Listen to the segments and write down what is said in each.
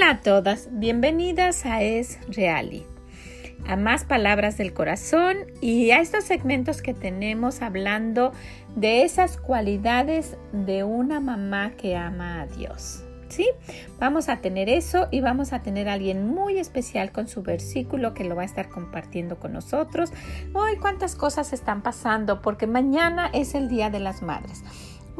Hola a todas, bienvenidas a Es Reali, a más palabras del corazón y a estos segmentos que tenemos hablando de esas cualidades de una mamá que ama a Dios. ¿Sí? Vamos a tener eso y vamos a tener a alguien muy especial con su versículo que lo va a estar compartiendo con nosotros. ¡Ay, cuántas cosas están pasando! Porque mañana es el Día de las Madres.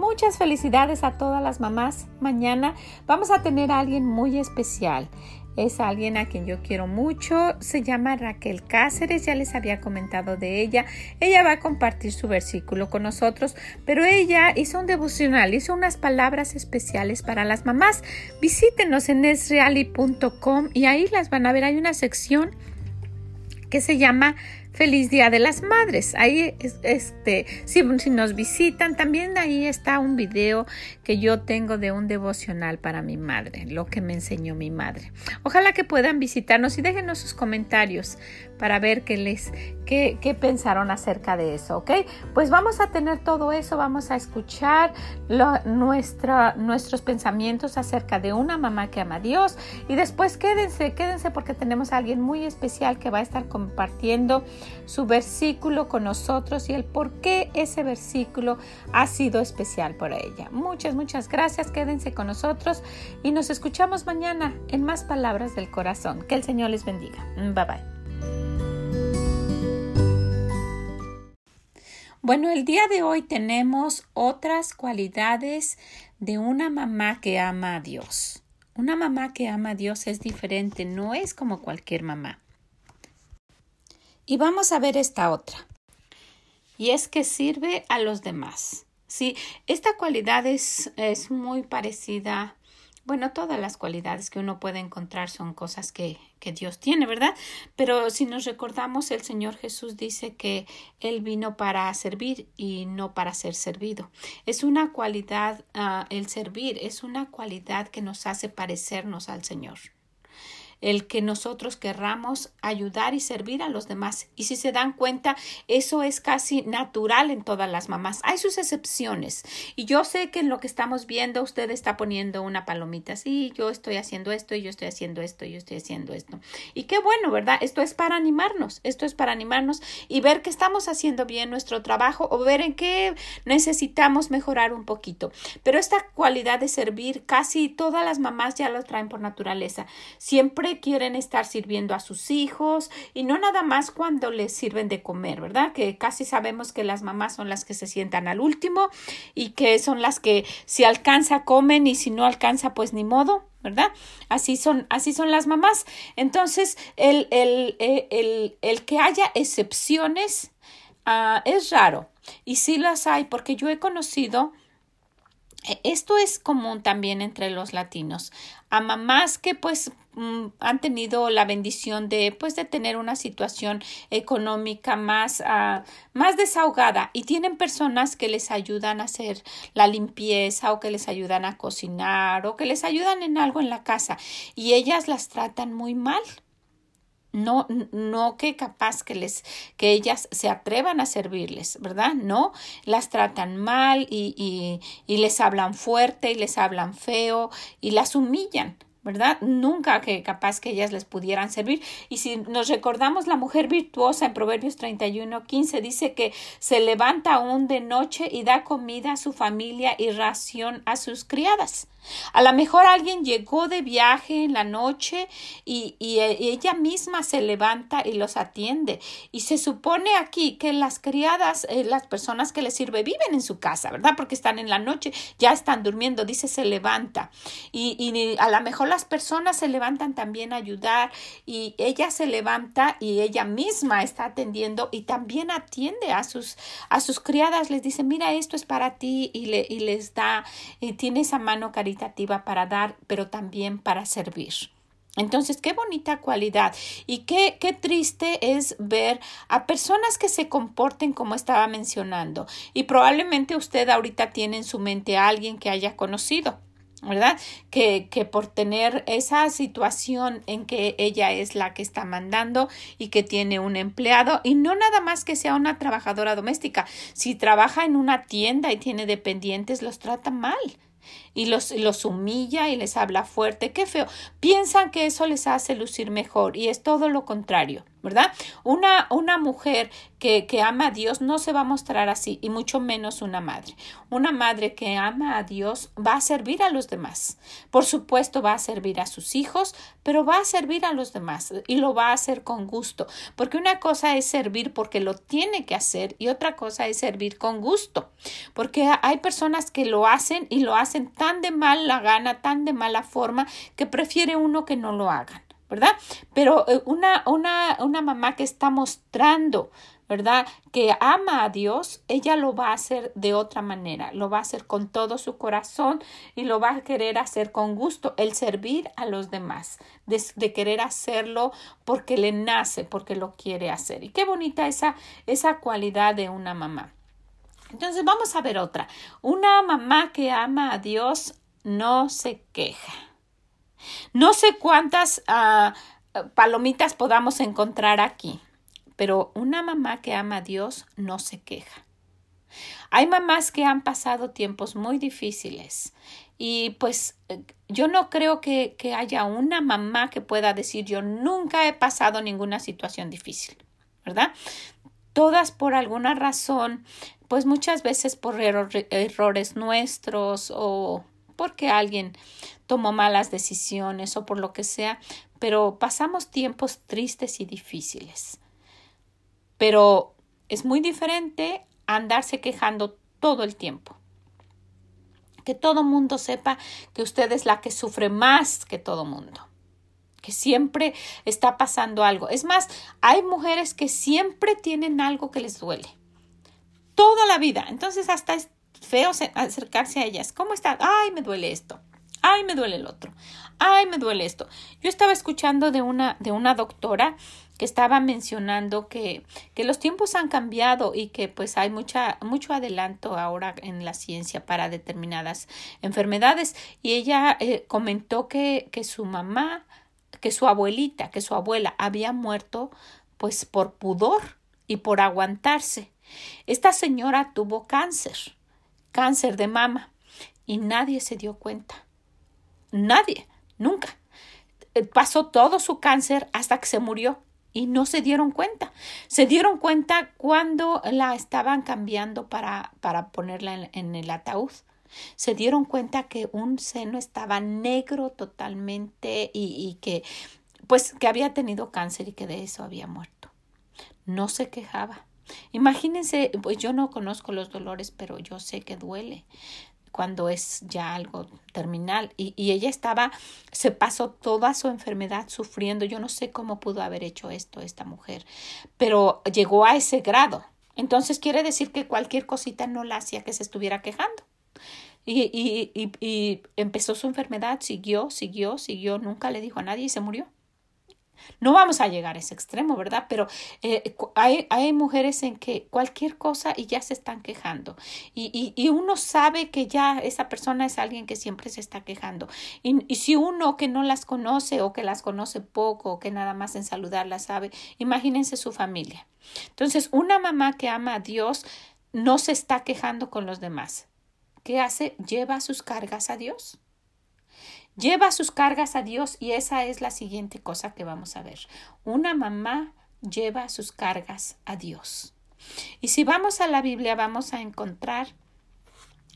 Muchas felicidades a todas las mamás. Mañana vamos a tener a alguien muy especial. Es alguien a quien yo quiero mucho. Se llama Raquel Cáceres. Ya les había comentado de ella. Ella va a compartir su versículo con nosotros. Pero ella hizo un devocional, hizo unas palabras especiales para las mamás. Visítenos en esreali.com y ahí las van a ver. Hay una sección que se llama Feliz Día de las Madres. Ahí, este, si, nos visitan, también ahí está un video que yo tengo de un devocional para mi madre, lo que me enseñó mi madre. Ojalá que puedan visitarnos y déjenos sus comentarios para ver qué les, qué, pensaron acerca de eso, ¿ok? Pues vamos a tener todo eso, vamos a escuchar nuestros pensamientos acerca de una mamá que ama a Dios y después quédense, quédense porque tenemos a alguien muy especial que va a estar compartiendo su versículo con nosotros y el por qué ese versículo ha sido especial para ella. Muchas, muchas gracias. Quédense con nosotros y nos escuchamos mañana en más palabras del corazón. Que el Señor les bendiga. Bye bye. Bueno, el día de hoy tenemos otras cualidades de una mamá que ama a Dios. Una mamá que ama a Dios es diferente, no es como cualquier mamá. Y vamos a ver esta otra. Y es que sirve a los demás. Sí, esta cualidad es, es muy parecida bueno, todas las cualidades que uno puede encontrar son cosas que, que, Dios tiene, ¿verdad? Pero si nos recordamos, el Señor Jesús dice que Él vino para servir y no para ser servido. Es una cualidad, uh, el servir es una cualidad que nos hace parecernos al Señor el que nosotros querramos ayudar y servir a los demás. Y si se dan cuenta, eso es casi natural en todas las mamás. Hay sus excepciones. Y yo sé que en lo que estamos viendo, usted está poniendo una palomita. Sí, yo estoy haciendo esto y yo estoy haciendo esto y yo estoy haciendo esto. Y qué bueno, ¿verdad? Esto es para animarnos. Esto es para animarnos y ver que estamos haciendo bien nuestro trabajo o ver en qué necesitamos mejorar un poquito. Pero esta cualidad de servir, casi todas las mamás ya lo traen por naturaleza. Siempre quieren estar sirviendo a sus hijos y no nada más cuando les sirven de comer, ¿verdad? Que casi sabemos que las mamás son las que se sientan al último y que son las que si alcanza comen y si no alcanza pues ni modo, ¿verdad? Así son, así son las mamás. Entonces, el, el, eh, el, el que haya excepciones uh, es raro. Y sí las hay, porque yo he conocido esto es común también entre los latinos. A mamás que pues mm, han tenido la bendición de pues de tener una situación económica más, uh, más desahogada y tienen personas que les ayudan a hacer la limpieza o que les ayudan a cocinar o que les ayudan en algo en la casa y ellas las tratan muy mal no, no que capaz que les, que ellas se atrevan a servirles, ¿verdad? No, las tratan mal y, y, y les hablan fuerte y les hablan feo y las humillan. ¿Verdad? Nunca que capaz que ellas les pudieran servir. Y si nos recordamos la mujer virtuosa en Proverbios 31, 15 dice que se levanta aún de noche y da comida a su familia y ración a sus criadas. A lo mejor alguien llegó de viaje en la noche y, y, ella misma se levanta y los atiende. Y se supone aquí que las criadas, eh, las personas que le sirve, viven en su casa, ¿verdad? Porque están en la noche, ya están durmiendo, dice se levanta. Y, y a lo mejor las personas se levantan también a ayudar y ella se levanta y ella misma está atendiendo y también atiende a sus, a sus criadas, les dice, mira, esto es para ti y, le, y les da, y tiene esa mano cariñosa para dar, pero también para servir. Entonces, qué bonita cualidad y qué, qué triste es ver a personas que se comporten como estaba mencionando. Y probablemente usted ahorita tiene en su mente a alguien que haya conocido ¿verdad? Que, que, por tener esa situación en que ella es la que está mandando y que tiene un empleado y no nada más que sea una trabajadora doméstica. Si trabaja en una tienda y tiene dependientes, los trata mal y los, los humilla y les habla fuerte. Qué feo. Piensan que eso les hace lucir mejor y es todo lo contrario. ¿Verdad? Una, una mujer que, que, ama a Dios no se va a mostrar así, y mucho menos una madre. Una madre que ama a Dios va a servir a los demás. Por supuesto, va a servir a sus hijos, pero va a servir a los demás y lo va a hacer con gusto, porque una cosa es servir porque lo tiene que hacer y otra cosa es servir con gusto, porque hay personas que lo hacen y lo hacen tan de mala gana, tan de mala forma, que prefiere uno que no lo hagan. ¿Verdad? Pero eh, una, una, una mamá que está mostrando, ¿verdad? Que ama a Dios, ella lo va a hacer de otra manera, lo va a hacer con todo su corazón y lo va a querer hacer con gusto, el servir a los demás, de, de querer hacerlo porque le nace, porque lo quiere hacer. Y qué bonita esa, esa cualidad de una mamá. Entonces vamos a ver otra. Una mamá que ama a Dios no se queja. No sé cuántas ah, palomitas podamos encontrar aquí, pero una mamá que ama a Dios no se queja. Hay mamás que han pasado tiempos muy difíciles y pues yo no creo que, que, haya una mamá que pueda decir yo nunca he pasado ninguna situación difícil, ¿verdad? Todas por alguna razón, pues muchas veces por errores nuestros o porque alguien tomó malas decisiones o por lo que sea, pero pasamos tiempos tristes y difíciles. Pero es muy diferente andarse quejando todo el tiempo. Que todo mundo sepa que usted es la que sufre más que todo mundo. Que siempre está pasando algo. Es más, hay mujeres que siempre tienen algo que les duele. Toda la vida. Entonces hasta feo acercarse a ellas. ¿Cómo está? Ay, me duele esto. Ay, me duele el otro. Ay, me duele esto. Yo estaba escuchando de una, de una doctora que estaba mencionando que, que los tiempos han cambiado y que pues hay mucha, mucho adelanto ahora en la ciencia para determinadas enfermedades. Y ella eh, comentó que, que su mamá, que su abuelita, que su abuela había muerto pues por pudor y por aguantarse. Esta señora tuvo cáncer cáncer de mama y nadie se dio cuenta. Nadie, nunca. Eh, pasó todo su cáncer hasta que se murió y no se dieron cuenta. Se dieron cuenta cuando la estaban cambiando para, para ponerla en, el ataúd. Se dieron cuenta que un seno estaba negro totalmente y, y que pues que había tenido cáncer y que de eso había muerto. No se quejaba. Imagínense, pues yo no conozco los dolores, pero yo sé que duele cuando es ya algo terminal y, y, ella estaba, se pasó toda su enfermedad sufriendo. Yo no sé cómo pudo haber hecho esto esta mujer, pero llegó a ese grado. Entonces quiere decir que cualquier cosita no la hacía que se estuviera quejando. Y, y, y, y empezó su enfermedad, siguió, siguió, siguió, nunca le dijo a nadie y se murió. No vamos a llegar a ese extremo, ¿verdad? Pero eh, hay, hay, mujeres en que cualquier cosa y ya se están quejando. Y, y, y, uno sabe que ya esa persona es alguien que siempre se está quejando. Y, y si uno que no las conoce o que las conoce poco o que nada más en saludarlas sabe, imagínense su familia. Entonces, una mamá que ama a Dios no se está quejando con los demás. ¿Qué hace? Lleva sus cargas a Dios. Lleva sus cargas a Dios y esa es la siguiente cosa que vamos a ver. Una mamá lleva sus cargas a Dios. Y si vamos a la Biblia vamos a encontrar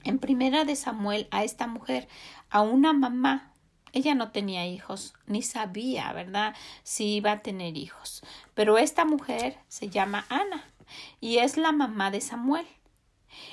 en primera de Samuel a esta mujer, a una mamá. Ella no tenía hijos, ni sabía, ¿verdad?, si iba a tener hijos. Pero esta mujer se llama Ana y es la mamá de Samuel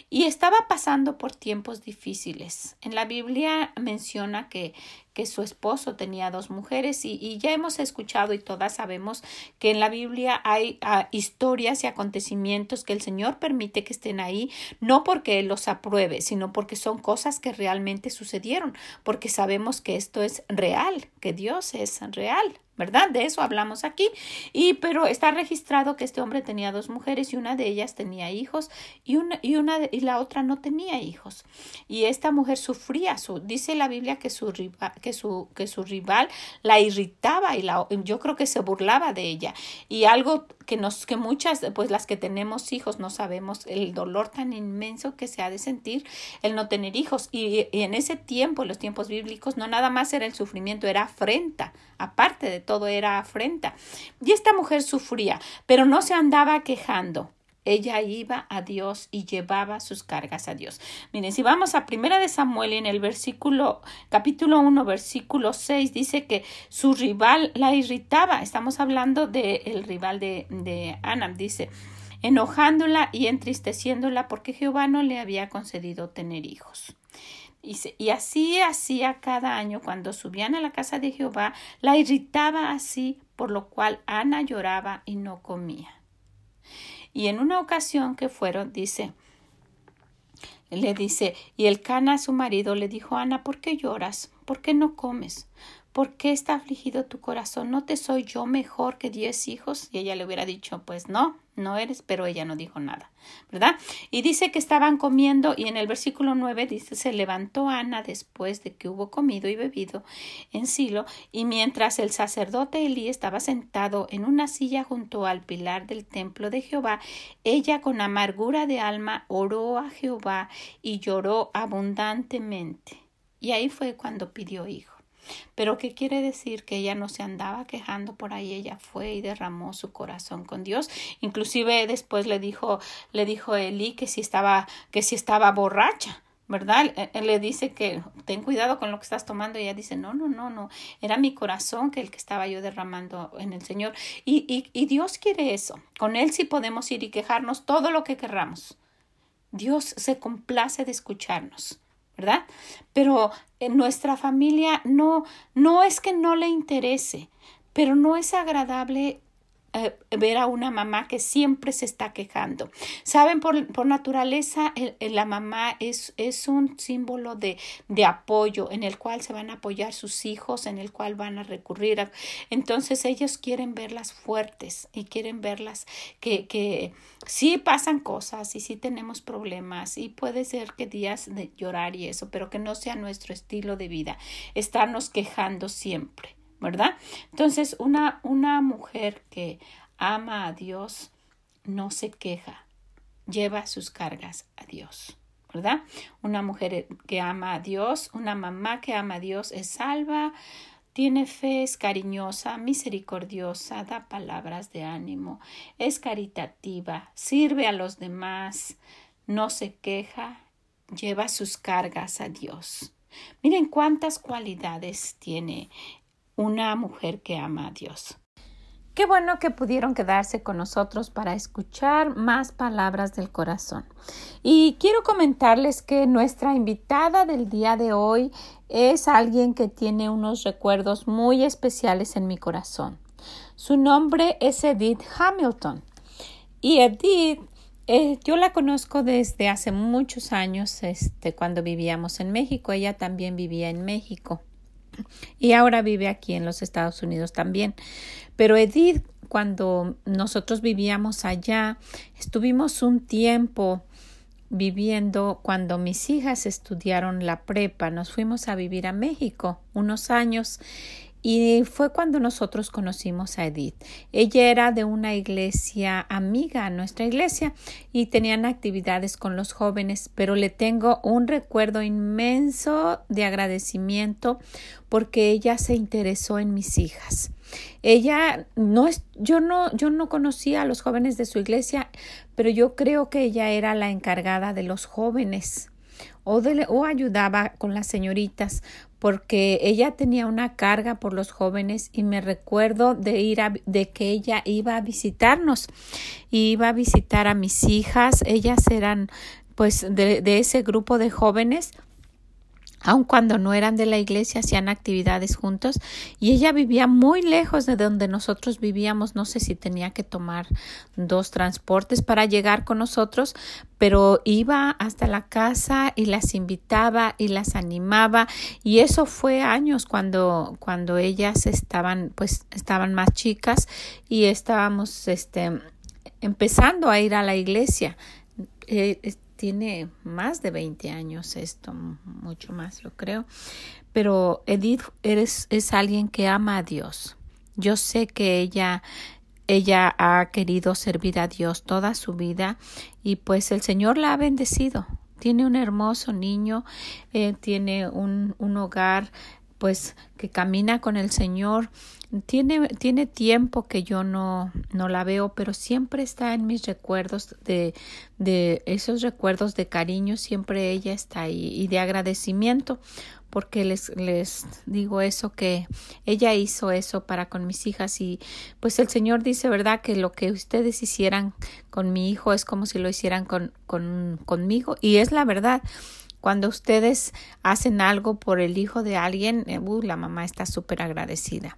y estaba pasando por tiempos difíciles. En la Biblia menciona que, que su esposo tenía dos mujeres y, y, ya hemos escuchado y todas sabemos que en la Biblia hay ah, historias y acontecimientos que el Señor permite que estén ahí, no porque Él los apruebe, sino porque son cosas que realmente sucedieron, porque sabemos que esto es real, que Dios es real. ¿Verdad? De eso hablamos aquí. Y pero está registrado que este hombre tenía dos mujeres y una de ellas tenía hijos y una y una y la otra no tenía hijos. Y esta mujer sufría, su dice la Biblia que su rival, que su que su rival la irritaba y la yo creo que se burlaba de ella. Y algo que nos que muchas pues las que tenemos hijos no sabemos el dolor tan inmenso que se ha de sentir el no tener hijos. Y, y en ese tiempo en los tiempos bíblicos no nada más era el sufrimiento era afrenta. Aparte de todo era afrenta. Y esta mujer sufría pero no se andaba quejando ella iba a Dios y llevaba sus cargas a Dios. Miren, si vamos a Primera de Samuel en el versículo capítulo 1 versículo 6 dice que su rival la irritaba. Estamos hablando del rival de, de Ana, dice, enojándola y entristeciéndola porque Jehová no le había concedido tener hijos. Y así hacía cada año cuando subían a la casa de Jehová, la irritaba así, por lo cual Ana lloraba y no comía. Y en una ocasión que fueron, dice, le dice, y el cana su marido le dijo, Ana, ¿por qué lloras? ¿Por qué no comes? ¿Por qué está afligido tu corazón? ¿No te soy yo mejor que diez hijos? Y ella le hubiera dicho, pues no, no eres, pero ella no dijo nada, ¿verdad? Y dice que estaban comiendo y en el versículo 9 dice, se levantó Ana después de que hubo comido y bebido en Silo y mientras el sacerdote Elí estaba sentado en una silla junto al pilar del templo de Jehová, ella con amargura de alma oró a Jehová y lloró abundantemente. Y ahí fue cuando pidió hijo. Pero ¿qué quiere decir? Que ella no se andaba quejando por ahí, ella fue y derramó su corazón con Dios. Inclusive después le dijo, le dijo Elí que si estaba, que si estaba borracha. ¿verdad? Él le dice que ten cuidado con lo que estás tomando y ella dice, no, no, no, no, era mi corazón que el que estaba yo derramando en el Señor. Y, y, y Dios quiere eso. Con Él sí podemos ir y quejarnos todo lo que querramos. Dios se complace de escucharnos. ¿Verdad? Pero en nuestra familia no, no es que no le interese, pero no es agradable eh, ver a una mamá que siempre se está quejando. Saben, por, por naturaleza, la mamá es, es un símbolo de, de, apoyo en el cual se van a apoyar sus hijos, en el cual van a recurrir. A, entonces ellos quieren verlas fuertes y quieren verlas que, que sí pasan cosas y sí tenemos problemas y puede ser que días de llorar y eso, pero que no sea nuestro estilo de vida, estarnos quejando siempre. ¿Verdad? Entonces, una, una mujer que ama a Dios no se queja, lleva sus cargas a Dios. ¿verdad? Una mujer que ama a Dios, una mamá que ama a Dios es salva, tiene fe, es cariñosa, misericordiosa, da palabras de ánimo, es caritativa, sirve a los demás, no se queja, lleva sus cargas a Dios. Miren cuántas cualidades tiene una mujer que ama a Dios. Qué bueno que pudieron quedarse con nosotros para escuchar más palabras del corazón. Y quiero comentarles que nuestra invitada del día de hoy es alguien que tiene unos recuerdos muy especiales en mi corazón. Su nombre es Edith Hamilton. Y Edith, eh, yo la conozco desde hace muchos años, este, cuando vivíamos en México. Ella también vivía en México y ahora vive aquí en los Estados Unidos también. Pero Edith, cuando nosotros vivíamos allá, estuvimos un tiempo viviendo cuando mis hijas estudiaron la prepa. Nos fuimos a vivir a México unos años y fue cuando nosotros conocimos a Edith. Ella era de una iglesia amiga a nuestra iglesia y tenían actividades con los jóvenes, pero le tengo un recuerdo inmenso de agradecimiento porque ella se interesó en mis hijas. Ella no es, yo no, yo no conocía a los jóvenes de su iglesia, pero yo creo que ella era la encargada de los jóvenes o, de, o ayudaba con las señoritas porque ella tenía una carga por los jóvenes y me recuerdo de ir a, de que ella iba a visitarnos. Iba a visitar a mis hijas ellas eran pues de, de ese grupo de jóvenes aun cuando no eran de la iglesia, hacían actividades juntos y ella vivía muy lejos de donde nosotros vivíamos. No sé si tenía que tomar dos transportes para llegar con nosotros, pero iba hasta la casa y las invitaba y las animaba y eso fue años cuando cuando ellas estaban pues estaban más chicas y estábamos este empezando a ir a la iglesia. Eh, tiene más de 20 años esto, mucho más lo creo. Pero Edith eres, es alguien que ama a Dios. Yo sé que ella ella ha querido servir a Dios toda su vida y pues el Señor la ha bendecido. Tiene un hermoso niño, eh, tiene un, un hogar pues que camina con el Señor. Tiene, tiene tiempo que yo no, no la veo, pero siempre está en mis recuerdos de, de esos recuerdos de cariño, siempre ella está ahí y de agradecimiento porque les, les digo eso que ella hizo eso para con mis hijas y pues el Señor dice verdad que lo que ustedes hicieran con mi hijo es como si lo hicieran con, con conmigo y es la verdad cuando ustedes hacen algo por el hijo de alguien, eh, uh, la mamá está súper agradecida.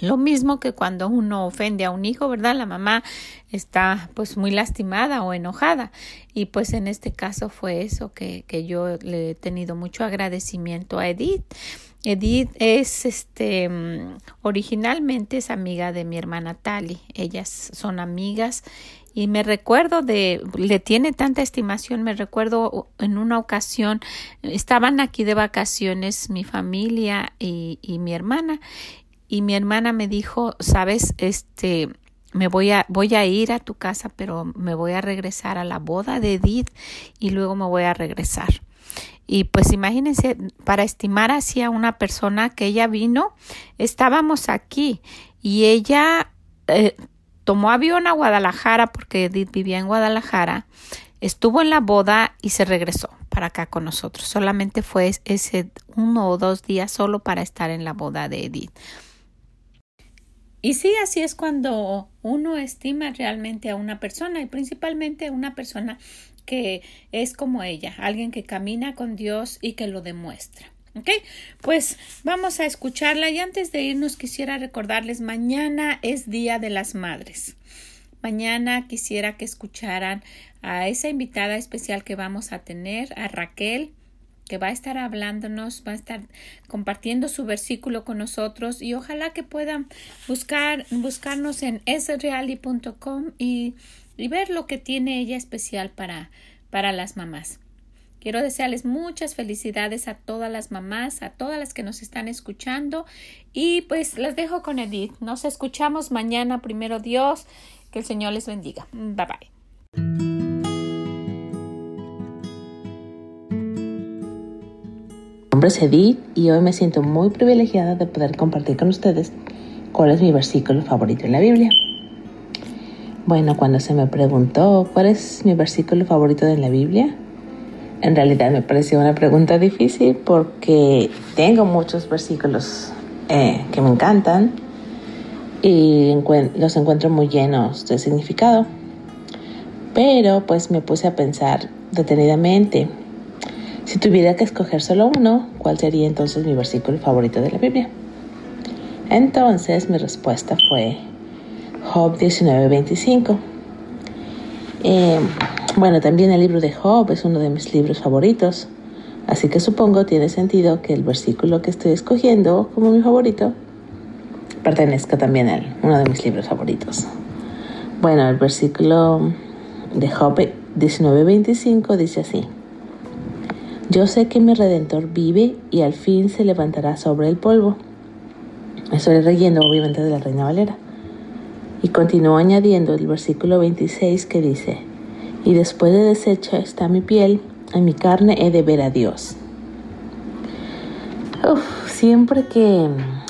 Lo mismo que cuando uno ofende a un hijo, ¿verdad? La mamá está pues muy lastimada o enojada. Y pues en este caso fue eso que, que yo le he tenido mucho agradecimiento a Edith. Edith es este originalmente es amiga de mi hermana Tali. Ellas son amigas y me recuerdo de, le tiene tanta estimación, me recuerdo en una ocasión, estaban aquí de vacaciones mi familia y, mi hermana y mi hermana me dijo, sabes, este, me voy a, voy a ir a tu casa, pero me voy a regresar a la boda de Edith y luego me voy a regresar. Y pues imagínense, para estimar hacia una persona que ella vino, estábamos aquí y ella eh, tomó avión a Guadalajara porque Edith vivía en Guadalajara, estuvo en la boda y se regresó para acá con nosotros. Solamente fue ese uno o dos días solo para estar en la boda de Edith. Y sí, así es cuando uno estima realmente a una persona y principalmente una persona que es como ella, alguien que camina con Dios y que lo demuestra. ¿Ok? Pues vamos a escucharla y antes de irnos quisiera recordarles, mañana es Día de las Madres. Mañana quisiera que escucharan a esa invitada especial que vamos a tener, a Raquel que va a estar hablándonos, va a estar compartiendo su versículo con nosotros y ojalá que puedan buscar, buscarnos en esreali.com y, ver lo que tiene ella especial para, para las mamás. Quiero desearles muchas felicidades a todas las mamás, a todas las que nos están escuchando y pues las dejo con Edith. Nos escuchamos mañana, primero Dios. Que el Señor les bendiga. Bye bye. nombre es Edith y hoy me siento muy privilegiada de poder compartir con ustedes cuál es mi versículo favorito en la Biblia. Bueno, cuando se me preguntó cuál es mi versículo favorito de la Biblia, en realidad me pareció una pregunta difícil porque tengo muchos versículos eh, que me encantan y los encuentro muy llenos de significado. Pero pues me puse a pensar detenidamente si tuviera que escoger solo uno, ¿cuál sería entonces mi versículo favorito de la Biblia? Entonces mi respuesta fue Job 19:25. Eh, bueno, también el libro de Job es uno de mis libros favoritos, así que supongo tiene sentido que el versículo que estoy escogiendo como mi favorito pertenezca también a uno de mis libros favoritos. Bueno, el versículo de Job 19:25 dice así. Yo sé que mi redentor vive y al fin se levantará sobre el polvo. Estoy leyendo obviamente de la Reina Valera. Y continúo añadiendo el versículo 26 que dice, y después de deshecha está mi piel, en mi carne he de ver a Dios. siempre que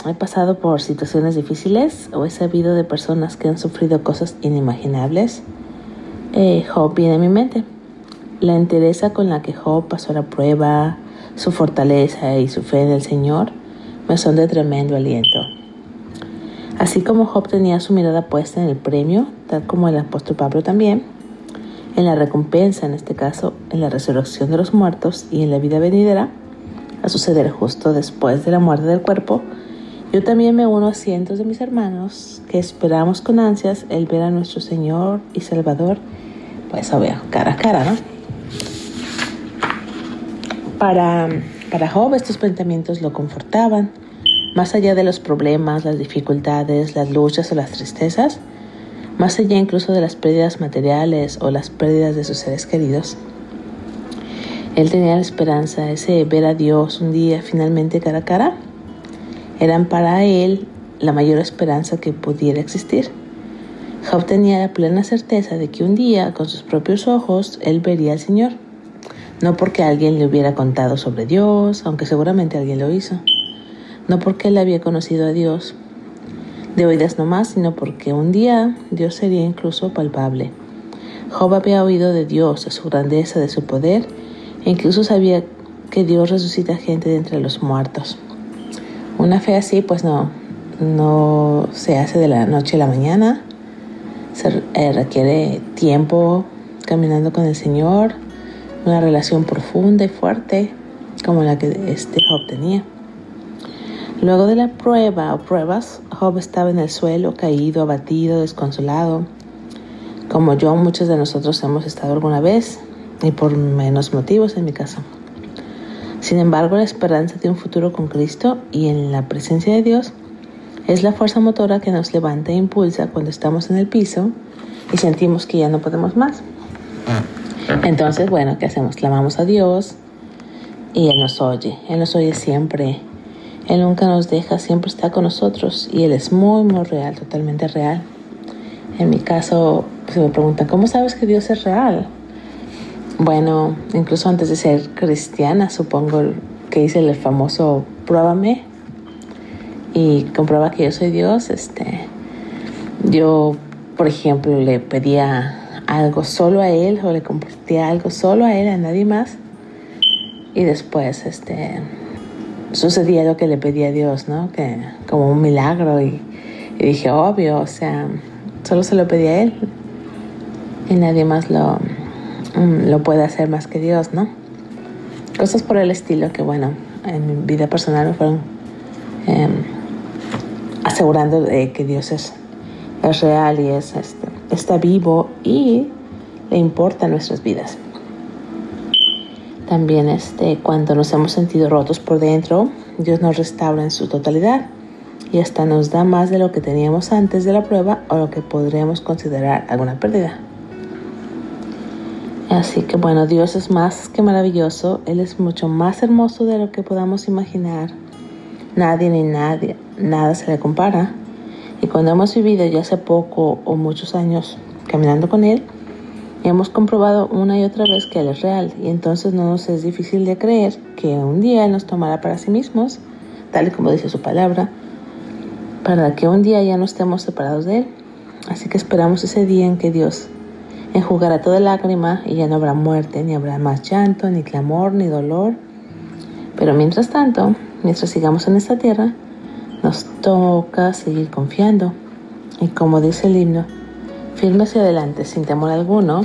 he pasado por situaciones difíciles o he sabido de personas que han sufrido cosas inimaginables, eh, Job viene a mi mente. La entereza con la que Job pasó la prueba, su fortaleza y su fe en el Señor me son de tremendo aliento. Así como Job tenía su mirada puesta en el premio, tal como el apóstol Pablo también, en la recompensa, en este caso, en la resurrección de los muertos y en la vida venidera, a suceder justo después de la muerte del cuerpo, yo también me uno a cientos de mis hermanos que esperamos con ansias el ver a nuestro Señor y Salvador, pues obvio, cara a cara, ¿no? Para, para Job estos pensamientos lo confortaban, más allá de los problemas, las dificultades, las luchas o las tristezas, más allá incluso de las pérdidas materiales o las pérdidas de sus seres queridos. Él tenía la esperanza, ese ver a Dios un día finalmente cara a cara, eran para él la mayor esperanza que pudiera existir. Job tenía la plena certeza de que un día, con sus propios ojos, él vería al Señor. No porque alguien le hubiera contado sobre Dios, aunque seguramente alguien lo hizo. No porque él había conocido a Dios de oídas nomás, sino porque un día Dios sería incluso palpable. Job había oído de Dios, de su grandeza, de su poder, e incluso sabía que Dios resucita gente de entre los muertos. Una fe así pues no, no se hace de la noche a la mañana, se eh, requiere tiempo caminando con el Señor, una relación profunda y fuerte como la que este Job tenía. Luego de la prueba o pruebas, Job estaba en el suelo, caído, abatido, desconsolado, como yo muchos de nosotros hemos estado alguna vez, y por menos motivos en mi caso. Sin embargo, la esperanza de un futuro con Cristo y en la presencia de Dios es la fuerza motora que nos levanta e impulsa cuando estamos en el piso y sentimos que ya no podemos más. Entonces, bueno, ¿qué hacemos? Clamamos a Dios y Él nos oye. Él nos oye siempre. Él nunca nos deja, siempre está con nosotros y Él es muy, muy real, totalmente real. En mi caso, se me preguntan, ¿cómo sabes que Dios es real? Bueno, incluso antes de ser cristiana, supongo que hice el famoso pruébame y comprueba que yo soy Dios. Este, yo, por ejemplo, le pedía algo solo a Él o le compartía algo solo a Él, a nadie más. Y después, este, sucedía lo que le pedía a Dios, ¿no? Que como un milagro y, dije, obvio, o sea, solo se lo pedía a Él y nadie más lo Mm, lo puede hacer más que Dios, ¿no? Cosas por el estilo que, bueno, en mi vida personal me fueron em, asegurando de que Dios es, es real y es, este, está vivo y le importa nuestras vidas. También este, cuando nos hemos sentido rotos por dentro, Dios nos restaura en su totalidad y hasta nos da más de lo que teníamos antes de la prueba o lo que podríamos considerar alguna pérdida. Así que bueno, Dios es más que maravilloso, Él es mucho más hermoso de lo que podamos imaginar. Nadie ni nadie, nada se le compara. Y cuando hemos vivido ya hace poco o muchos años caminando con Él, hemos comprobado una y otra vez que Él es real y entonces no nos es difícil de creer que un día Él nos tomará para sí mismos, tal y como dice su palabra, para que un día ya no estemos separados de Él. Así que esperamos ese día en que Dios enjugará toda lágrima y ya no habrá muerte, ni habrá más llanto, ni clamor, ni dolor. Pero mientras tanto, mientras sigamos en esta tierra, nos toca seguir confiando. Y como dice el himno, firme hacia adelante sin temor alguno.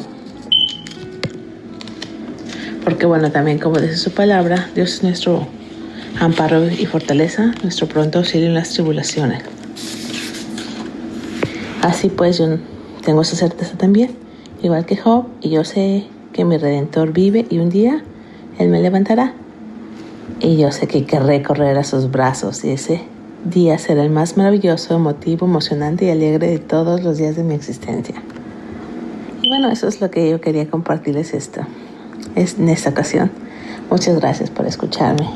Porque bueno, también como dice su palabra, Dios es nuestro amparo y fortaleza, nuestro pronto auxilio en las tribulaciones. Así pues, yo tengo esa certeza también igual que Job, y yo sé que mi redentor vive y un día Él me levantará. Y yo sé que querré correr a sus brazos y ese día será el más maravilloso, emotivo, emocionante y alegre de todos los días de mi existencia. Y bueno, eso es lo que yo quería compartirles esto, es en esta ocasión. Muchas gracias por escucharme.